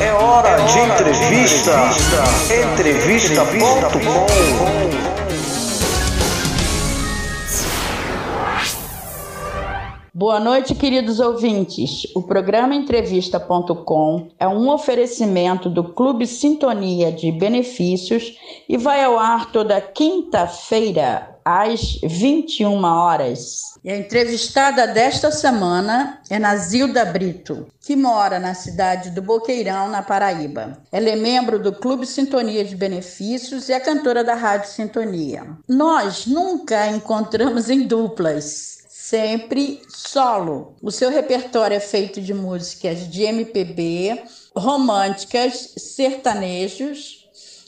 É hora de entrevista. Entrevista.com. Boa noite, queridos ouvintes. O programa Entrevista.com é um oferecimento do Clube Sintonia de Benefícios e vai ao ar toda quinta-feira, às 21 horas. E a entrevistada desta semana é Nazilda Brito, que mora na cidade do Boqueirão, na Paraíba. Ela é membro do Clube Sintonia de Benefícios e é cantora da Rádio Sintonia. Nós nunca a encontramos em duplas, sempre solo. O seu repertório é feito de músicas de MPB, românticas, sertanejos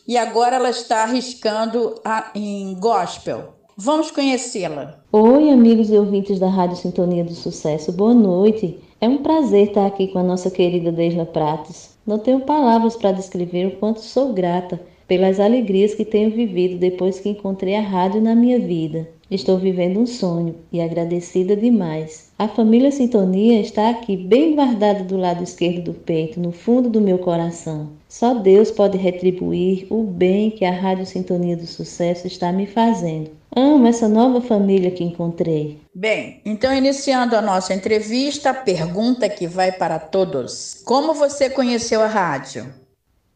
e agora ela está arriscando em gospel. Vamos conhecê-la. Oi, amigos e ouvintes da Rádio Sintonia do Sucesso, boa noite. É um prazer estar aqui com a nossa querida Deisla Prates. Não tenho palavras para descrever o quanto sou grata pelas alegrias que tenho vivido depois que encontrei a rádio na minha vida. Estou vivendo um sonho e agradecida demais. A família Sintonia está aqui, bem guardada do lado esquerdo do peito, no fundo do meu coração. Só Deus pode retribuir o bem que a Rádio Sintonia do Sucesso está me fazendo. Amo essa nova família que encontrei. Bem, então iniciando a nossa entrevista, a pergunta que vai para todos: Como você conheceu a rádio?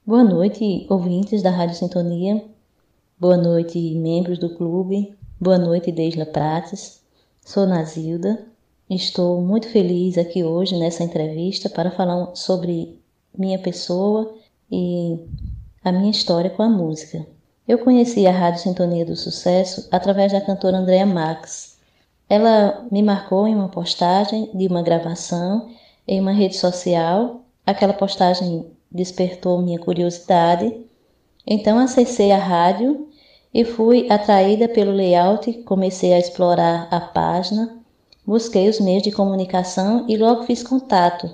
Boa noite, ouvintes da Rádio Sintonia. Boa noite, membros do clube. Boa noite, Deisla Prates. Sou Nazilda. Estou muito feliz aqui hoje nessa entrevista para falar sobre minha pessoa e a minha história com a música. Eu conheci a Rádio Sintonia do Sucesso através da cantora Andrea Max. Ela me marcou em uma postagem de uma gravação em uma rede social. Aquela postagem despertou minha curiosidade. Então acessei a rádio e fui atraída pelo layout, comecei a explorar a página, busquei os meios de comunicação e logo fiz contato.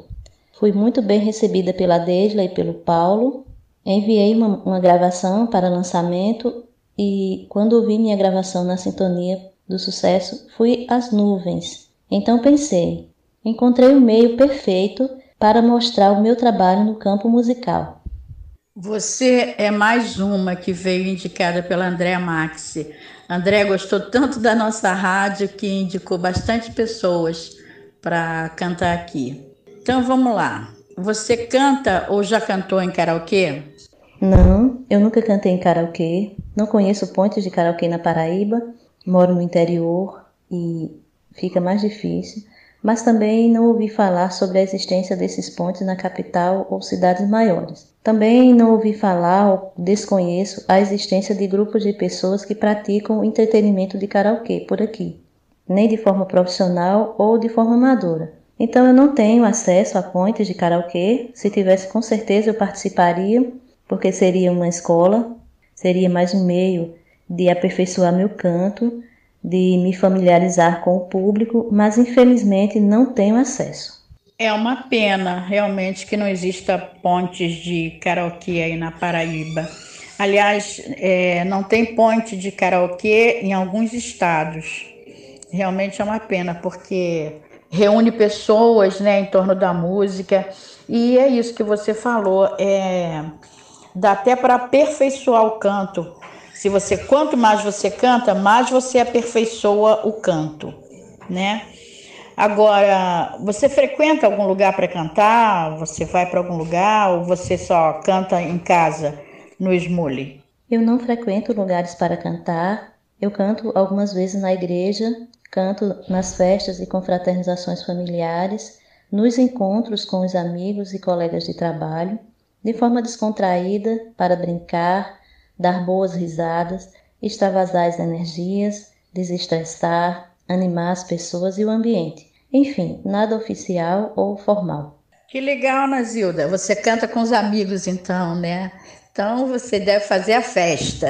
Fui muito bem recebida pela Desla e pelo Paulo. Enviei uma, uma gravação para lançamento e quando ouvi minha gravação na sintonia do sucesso, fui às nuvens. Então pensei, encontrei o meio perfeito para mostrar o meu trabalho no campo musical. Você é mais uma que veio indicada pela Andréa Maxi. André gostou tanto da nossa rádio que indicou bastante pessoas para cantar aqui. Então vamos lá. Você canta ou já cantou em karaokê? Não, eu nunca cantei em karaokê. Não conheço pontes de karaokê na Paraíba. Moro no interior e fica mais difícil mas também não ouvi falar sobre a existência desses pontes na capital ou cidades maiores. Também não ouvi falar ou desconheço a existência de grupos de pessoas que praticam entretenimento de karaokê por aqui, nem de forma profissional ou de forma amadora. Então eu não tenho acesso a pontes de karaokê. Se tivesse, com certeza eu participaria, porque seria uma escola, seria mais um meio de aperfeiçoar meu canto de me familiarizar com o público, mas infelizmente não tenho acesso. É uma pena realmente que não exista pontes de karaokê aí na Paraíba. Aliás, é, não tem ponte de karaokê em alguns estados. Realmente é uma pena, porque reúne pessoas né, em torno da música. E é isso que você falou, é, dá até para aperfeiçoar o canto se você quanto mais você canta, mais você aperfeiçoa o canto, né? Agora, você frequenta algum lugar para cantar? Você vai para algum lugar ou você só canta em casa no Smule? Eu não frequento lugares para cantar. Eu canto algumas vezes na igreja, canto nas festas e confraternizações familiares, nos encontros com os amigos e colegas de trabalho, de forma descontraída para brincar, dar boas risadas, extravasar as energias, desestressar, animar as pessoas e o ambiente. Enfim, nada oficial ou formal. Que legal, Nazilda. Você canta com os amigos, então, né? Então você deve fazer a festa.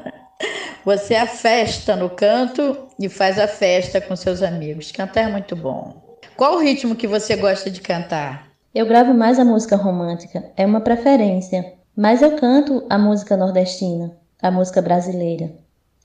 você é a festa no canto e faz a festa com seus amigos. Cantar é muito bom. Qual o ritmo que você gosta de cantar? Eu gravo mais a música romântica, é uma preferência. Mas eu canto a música nordestina, a música brasileira.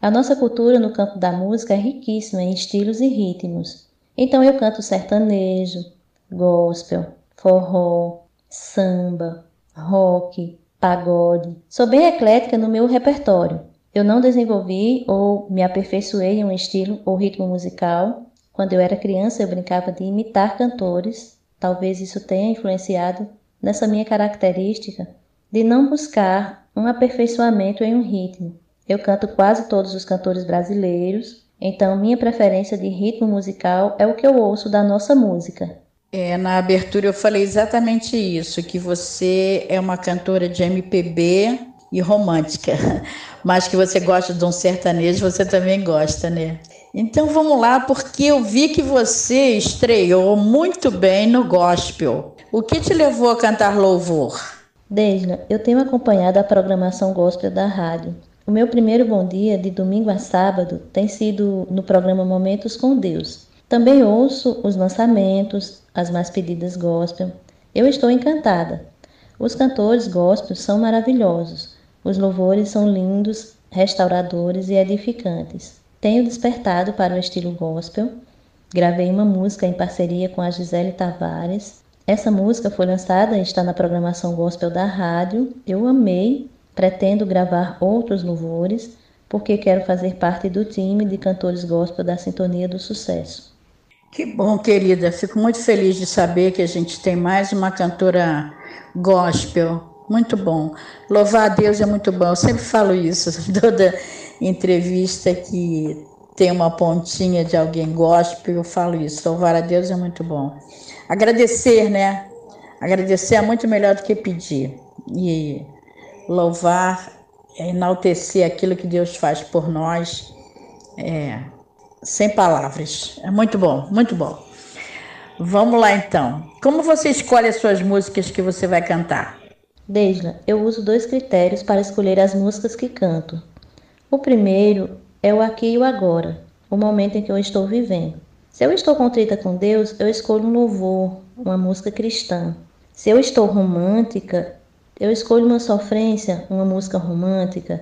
A nossa cultura no campo da música é riquíssima em estilos e ritmos. Então eu canto sertanejo, gospel, forró, samba, rock, pagode. Sou bem eclética no meu repertório. Eu não desenvolvi ou me aperfeiçoei em um estilo ou ritmo musical. Quando eu era criança, eu brincava de imitar cantores. Talvez isso tenha influenciado nessa minha característica de não buscar um aperfeiçoamento em um ritmo. Eu canto quase todos os cantores brasileiros, então minha preferência de ritmo musical é o que eu ouço da nossa música. É, na abertura eu falei exatamente isso, que você é uma cantora de MPB e romântica, mas que você gosta de um sertanejo, você também gosta, né? Então vamos lá, porque eu vi que você estreou muito bem no gospel. O que te levou a cantar louvor? Desla, eu tenho acompanhado a programação gospel da rádio. O meu primeiro bom dia, de domingo a sábado, tem sido no programa Momentos com Deus. Também ouço os lançamentos, as mais pedidas gospel. Eu estou encantada. Os cantores gospel são maravilhosos. Os louvores são lindos, restauradores e edificantes. Tenho despertado para o estilo gospel. Gravei uma música em parceria com a Gisele Tavares essa música foi lançada e está na programação gospel da rádio. Eu amei, pretendo gravar outros louvores, porque quero fazer parte do time de cantores gospel da Sintonia do Sucesso. Que bom, querida. Fico muito feliz de saber que a gente tem mais uma cantora gospel. Muito bom. Louvar a Deus é muito bom. Eu sempre falo isso, toda entrevista que tem uma pontinha de alguém gospel, eu falo isso. Louvar a Deus é muito bom. Agradecer, né? Agradecer é muito melhor do que pedir. E louvar, é enaltecer aquilo que Deus faz por nós, é, sem palavras. É muito bom, muito bom. Vamos lá então. Como você escolhe as suas músicas que você vai cantar? Deisla, eu uso dois critérios para escolher as músicas que canto. O primeiro é o aqui e o agora, o momento em que eu estou vivendo. Se eu estou contrita com Deus, eu escolho um louvor, uma música cristã. Se eu estou romântica, eu escolho uma sofrência, uma música romântica,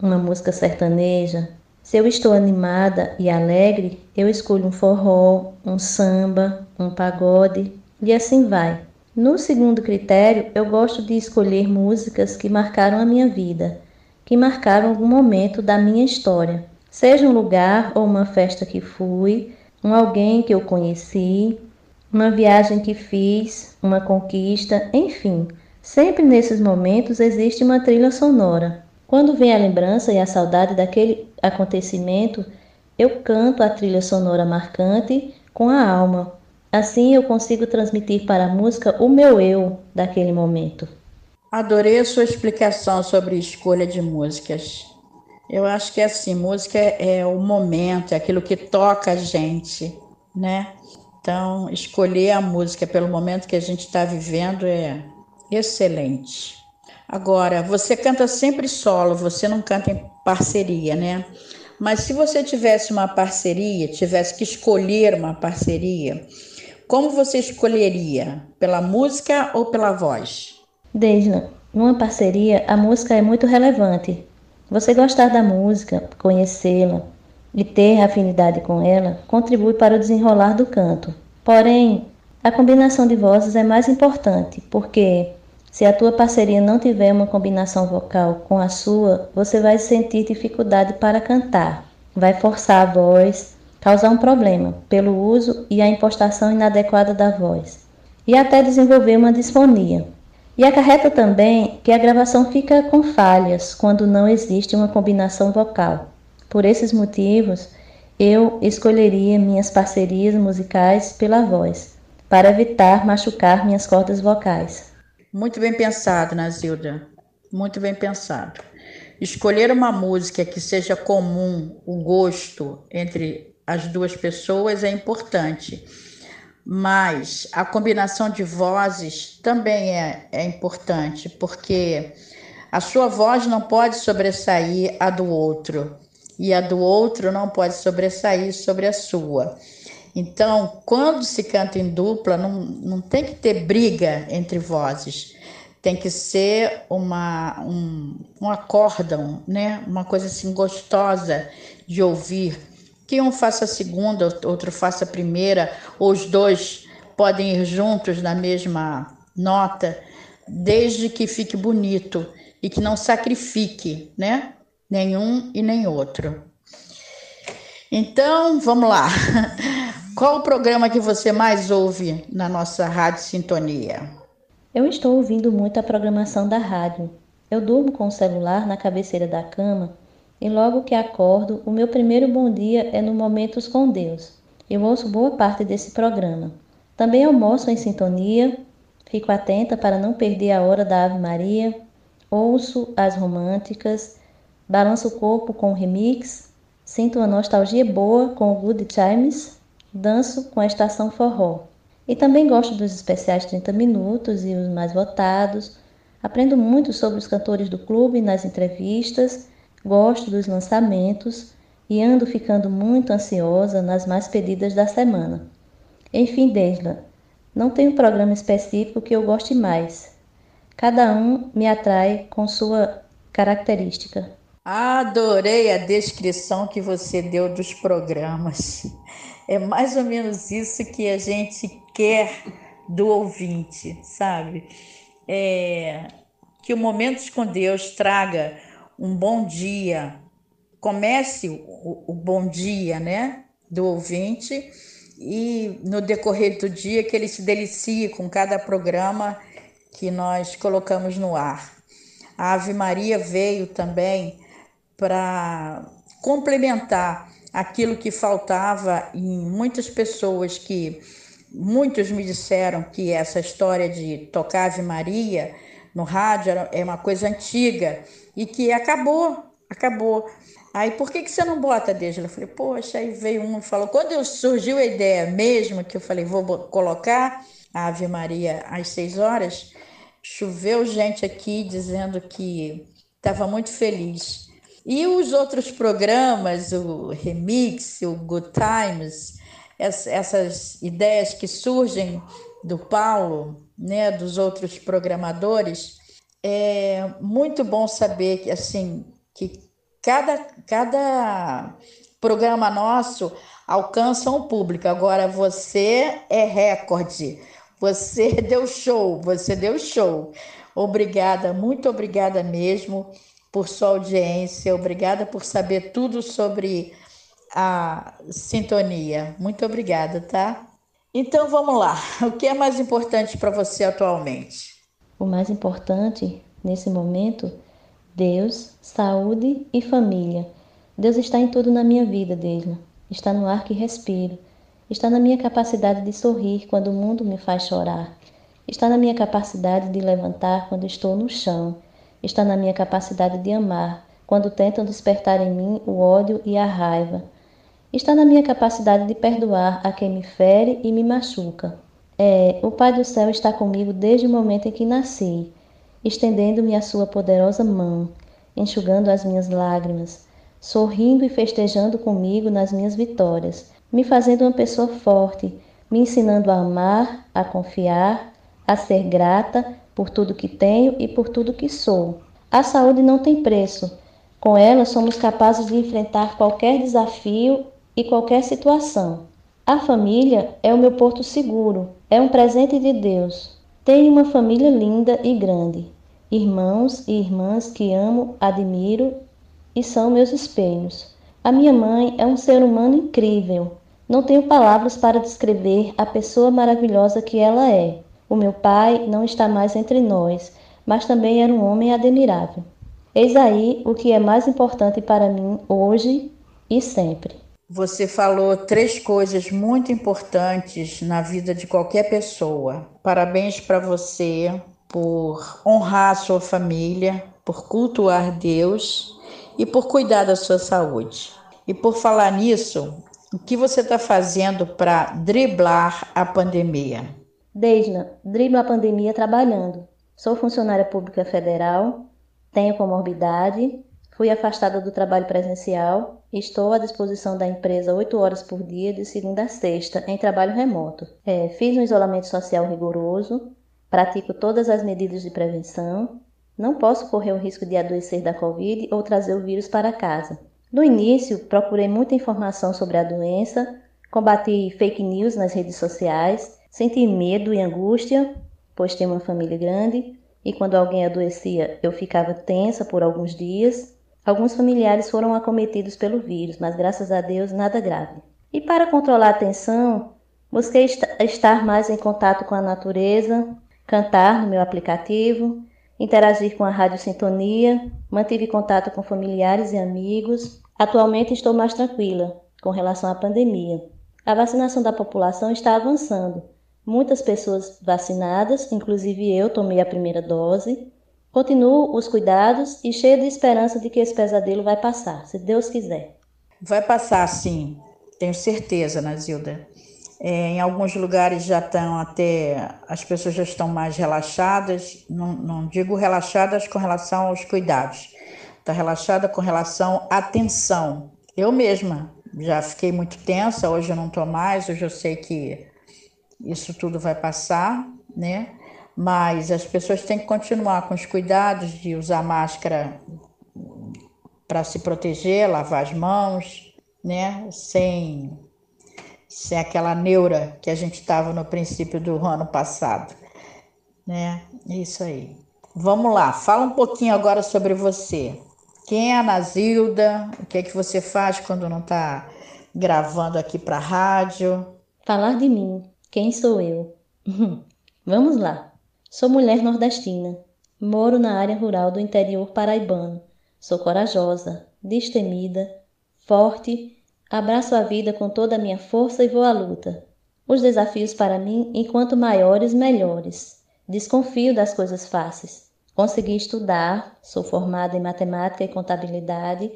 uma música sertaneja. Se eu estou animada e alegre, eu escolho um forró, um samba, um pagode e assim vai. No segundo critério, eu gosto de escolher músicas que marcaram a minha vida, que marcaram algum momento da minha história, seja um lugar ou uma festa que fui, um alguém que eu conheci, uma viagem que fiz, uma conquista, enfim. Sempre nesses momentos existe uma trilha sonora. Quando vem a lembrança e a saudade daquele acontecimento, eu canto a trilha sonora marcante com a alma. Assim eu consigo transmitir para a música o meu eu daquele momento. Adorei a sua explicação sobre escolha de músicas. Eu acho que assim, música é, é o momento, é aquilo que toca a gente, né? Então, escolher a música pelo momento que a gente está vivendo é excelente. Agora, você canta sempre solo, você não canta em parceria, né? Mas se você tivesse uma parceria, tivesse que escolher uma parceria, como você escolheria? Pela música ou pela voz? Desna, numa parceria, a música é muito relevante, você gostar da música, conhecê-la e ter afinidade com ela contribui para o desenrolar do canto. Porém, a combinação de vozes é mais importante, porque se a tua parceria não tiver uma combinação vocal com a sua, você vai sentir dificuldade para cantar, vai forçar a voz, causar um problema pelo uso e a impostação inadequada da voz, e até desenvolver uma disfonia. E acarreta também que a gravação fica com falhas quando não existe uma combinação vocal. Por esses motivos, eu escolheria minhas parcerias musicais pela voz, para evitar machucar minhas cordas vocais. Muito bem pensado, Nazilda. Muito bem pensado. Escolher uma música que seja comum o gosto entre as duas pessoas é importante mas a combinação de vozes também é, é importante, porque a sua voz não pode sobressair a do outro, e a do outro não pode sobressair sobre a sua. Então, quando se canta em dupla, não, não tem que ter briga entre vozes, tem que ser uma, um, um acórdão, né? uma coisa assim gostosa de ouvir que um faça a segunda, outro faça a primeira, ou os dois podem ir juntos na mesma nota. desde que fique bonito e que não sacrifique, né? Nenhum e nem outro. Então, vamos lá. Qual o programa que você mais ouve na nossa Rádio Sintonia? Eu estou ouvindo muito a programação da rádio. Eu durmo com o celular na cabeceira da cama e logo que acordo, o meu primeiro bom dia é no Momentos com Deus. Eu ouço boa parte desse programa. Também almoço em sintonia, fico atenta para não perder a hora da Ave Maria, ouço as românticas, balanço o corpo com o remix, sinto uma nostalgia boa com o Good Times, danço com a estação forró. E também gosto dos especiais 30 minutos e os mais votados. Aprendo muito sobre os cantores do clube nas entrevistas, gosto dos lançamentos e ando ficando muito ansiosa nas mais pedidas da semana. Enfim, Desla, não tem um programa específico que eu goste mais. Cada um me atrai com sua característica. Adorei a descrição que você deu dos programas. É mais ou menos isso que a gente quer do ouvinte, sabe? É, que o Momentos com Deus traga um bom dia, comece o, o bom dia, né, do ouvinte e no decorrer do dia que ele se delicie com cada programa que nós colocamos no ar. A Ave Maria veio também para complementar aquilo que faltava em muitas pessoas que muitos me disseram que essa história de tocar Ave Maria no rádio é uma coisa antiga e que acabou, acabou. Aí, por que, que você não bota, Deja? Eu falei, poxa, aí veio um e falou, quando surgiu a ideia mesmo, que eu falei, vou colocar a Ave Maria às seis horas, choveu gente aqui dizendo que estava muito feliz. E os outros programas, o Remix, o Good Times, essas ideias que surgem do Paulo, né, dos outros programadores, é muito bom saber que assim que cada, cada programa nosso alcança um público. Agora você é recorde. Você deu show, você deu show. Obrigada, muito obrigada mesmo por sua audiência, obrigada por saber tudo sobre a sintonia. Muito obrigada, tá? Então vamos lá. O que é mais importante para você atualmente? O mais importante nesse momento, Deus, saúde e família. Deus está em tudo na minha vida, Desla. Está no ar que respiro. Está na minha capacidade de sorrir quando o mundo me faz chorar. Está na minha capacidade de levantar quando estou no chão está na minha capacidade de amar, quando tentam despertar em mim o ódio e a raiva. Está na minha capacidade de perdoar a quem me fere e me machuca. É, o Pai do céu está comigo desde o momento em que nasci, estendendo-me a sua poderosa mão, enxugando as minhas lágrimas, sorrindo e festejando comigo nas minhas vitórias, me fazendo uma pessoa forte, me ensinando a amar, a confiar, a ser grata por tudo que tenho e por tudo que sou. A saúde não tem preço. Com ela, somos capazes de enfrentar qualquer desafio e qualquer situação. A família é o meu porto seguro, é um presente de Deus. Tenho uma família linda e grande, irmãos e irmãs que amo, admiro e são meus espelhos. A minha mãe é um ser humano incrível. Não tenho palavras para descrever a pessoa maravilhosa que ela é. O meu pai não está mais entre nós, mas também era um homem admirável. Eis aí o que é mais importante para mim hoje e sempre. Você falou três coisas muito importantes na vida de qualquer pessoa. Parabéns para você por honrar a sua família, por cultuar Deus e por cuidar da sua saúde. E por falar nisso, o que você está fazendo para driblar a pandemia? Deisla, dribla a pandemia trabalhando. Sou funcionária pública federal, tenho comorbidade, fui afastada do trabalho presencial estou à disposição da empresa 8 horas por dia, de segunda a sexta, em trabalho remoto. É, fiz um isolamento social rigoroso, pratico todas as medidas de prevenção, não posso correr o risco de adoecer da Covid ou trazer o vírus para casa. No início, procurei muita informação sobre a doença, combati fake news nas redes sociais Senti medo e angústia, pois tenho uma família grande, e quando alguém adoecia eu ficava tensa por alguns dias. Alguns familiares foram acometidos pelo vírus, mas graças a Deus nada grave. E para controlar a tensão, busquei estar mais em contato com a natureza, cantar no meu aplicativo, interagir com a Rádio Sintonia, mantive contato com familiares e amigos. Atualmente estou mais tranquila com relação à pandemia. A vacinação da população está avançando. Muitas pessoas vacinadas, inclusive eu, tomei a primeira dose. Continuo os cuidados e cheio de esperança de que esse pesadelo vai passar, se Deus quiser. Vai passar, sim, tenho certeza, Nazilda. É, em alguns lugares já estão até, as pessoas já estão mais relaxadas, não, não digo relaxadas com relação aos cuidados, está relaxada com relação à atenção. Eu mesma já fiquei muito tensa, hoje eu não estou mais, hoje eu sei que isso tudo vai passar, né? Mas as pessoas têm que continuar com os cuidados de usar máscara para se proteger, lavar as mãos, né? Sem sem aquela neura que a gente estava no princípio do ano passado, né? Isso aí. Vamos lá, fala um pouquinho agora sobre você. Quem é a Nazilda? O que é que você faz quando não está gravando aqui para rádio? Falar de mim. Quem sou eu? Vamos lá. Sou mulher nordestina. Moro na área rural do interior paraibano. Sou corajosa, destemida, forte Abraço a vida com toda a minha força e vou à luta. Os desafios para mim, enquanto maiores, melhores. Desconfio das coisas fáceis. Consegui estudar, sou formada em matemática e contabilidade,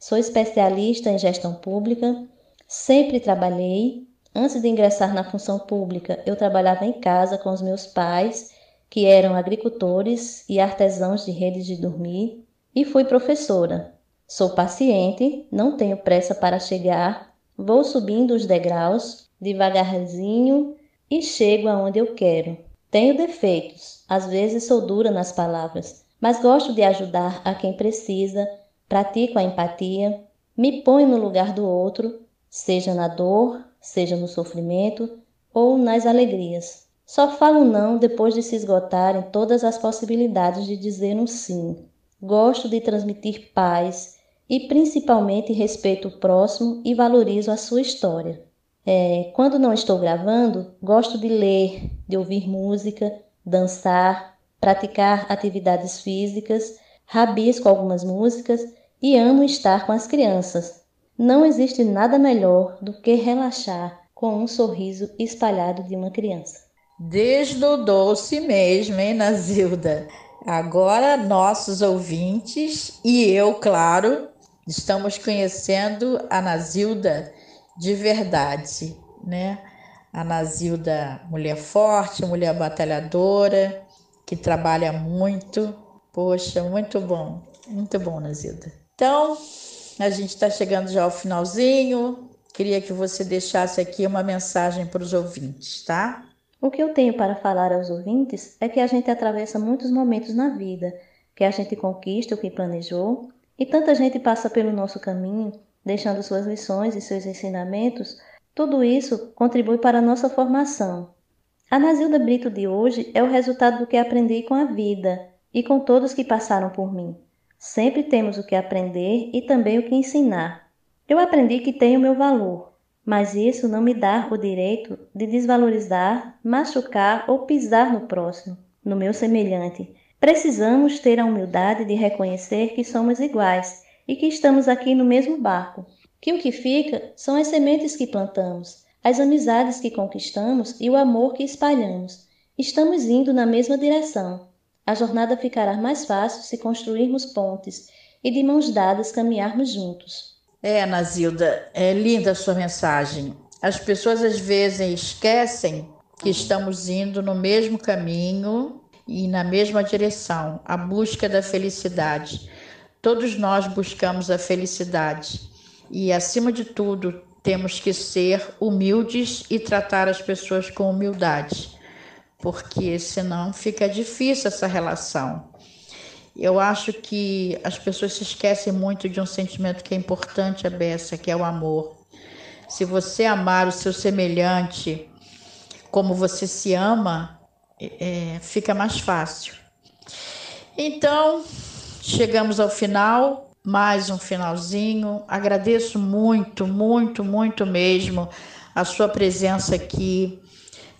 sou especialista em gestão pública, sempre trabalhei. Antes de ingressar na função pública, eu trabalhava em casa com os meus pais, que eram agricultores e artesãos de redes de dormir, e fui professora. Sou paciente, não tenho pressa para chegar, vou subindo os degraus devagarzinho e chego aonde eu quero. Tenho defeitos, às vezes sou dura nas palavras, mas gosto de ajudar a quem precisa, pratico a empatia, me ponho no lugar do outro, seja na dor, seja no sofrimento ou nas alegrias. Só falo não depois de se esgotarem todas as possibilidades de dizer um sim. Gosto de transmitir paz, e principalmente respeito o próximo e valorizo a sua história. É, quando não estou gravando, gosto de ler, de ouvir música, dançar, praticar atividades físicas, rabisco algumas músicas e amo estar com as crianças. Não existe nada melhor do que relaxar com um sorriso espalhado de uma criança. Doce mesmo, hein, Nazilda? Agora, nossos ouvintes e eu, claro, Estamos conhecendo a Nazilda de verdade, né? A Nazilda, mulher forte, mulher batalhadora, que trabalha muito. Poxa, muito bom, muito bom, Nazilda. Então, a gente está chegando já ao finalzinho. Queria que você deixasse aqui uma mensagem para os ouvintes, tá? O que eu tenho para falar aos ouvintes é que a gente atravessa muitos momentos na vida, que a gente conquista o que planejou e tanta gente passa pelo nosso caminho, deixando suas lições e seus ensinamentos, tudo isso contribui para a nossa formação. A Nazilda Brito de hoje é o resultado do que aprendi com a vida e com todos que passaram por mim. Sempre temos o que aprender e também o que ensinar. Eu aprendi que tenho meu valor, mas isso não me dá o direito de desvalorizar, machucar ou pisar no próximo, no meu semelhante, Precisamos ter a humildade de reconhecer que somos iguais e que estamos aqui no mesmo barco. Que o que fica são as sementes que plantamos, as amizades que conquistamos e o amor que espalhamos. Estamos indo na mesma direção. A jornada ficará mais fácil se construirmos pontes e de mãos dadas caminharmos juntos. É, Nazilda, é linda a sua mensagem. As pessoas às vezes esquecem que estamos indo no mesmo caminho e na mesma direção, a busca da felicidade. Todos nós buscamos a felicidade e, acima de tudo, temos que ser humildes e tratar as pessoas com humildade, porque senão fica difícil essa relação. Eu acho que as pessoas se esquecem muito de um sentimento que é importante, a beça, que é o amor. Se você amar o seu semelhante como você se ama, é, fica mais fácil. Então, chegamos ao final, mais um finalzinho. Agradeço muito, muito, muito mesmo a sua presença aqui,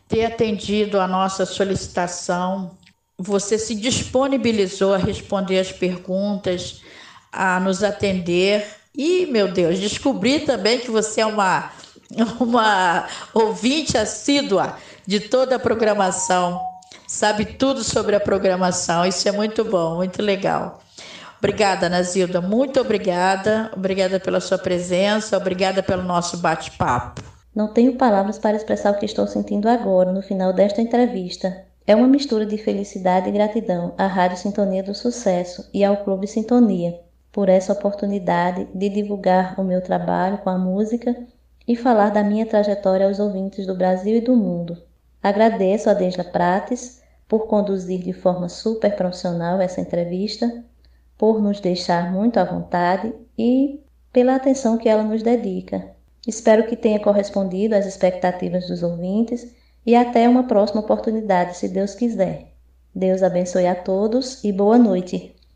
ter atendido a nossa solicitação. Você se disponibilizou a responder as perguntas, a nos atender. E, meu Deus, descobri também que você é uma, uma ouvinte assídua de toda a programação sabe tudo sobre a programação. Isso é muito bom, muito legal. Obrigada, Nazilda, muito obrigada. Obrigada pela sua presença, obrigada pelo nosso bate-papo. Não tenho palavras para expressar o que estou sentindo agora, no final desta entrevista. É uma mistura de felicidade e gratidão à Rádio Sintonia do Sucesso e ao Clube Sintonia por essa oportunidade de divulgar o meu trabalho com a música e falar da minha trajetória aos ouvintes do Brasil e do mundo. Agradeço a Desla Prates por conduzir de forma super profissional essa entrevista, por nos deixar muito à vontade e pela atenção que ela nos dedica. Espero que tenha correspondido às expectativas dos ouvintes e até uma próxima oportunidade, se Deus quiser. Deus abençoe a todos e boa noite.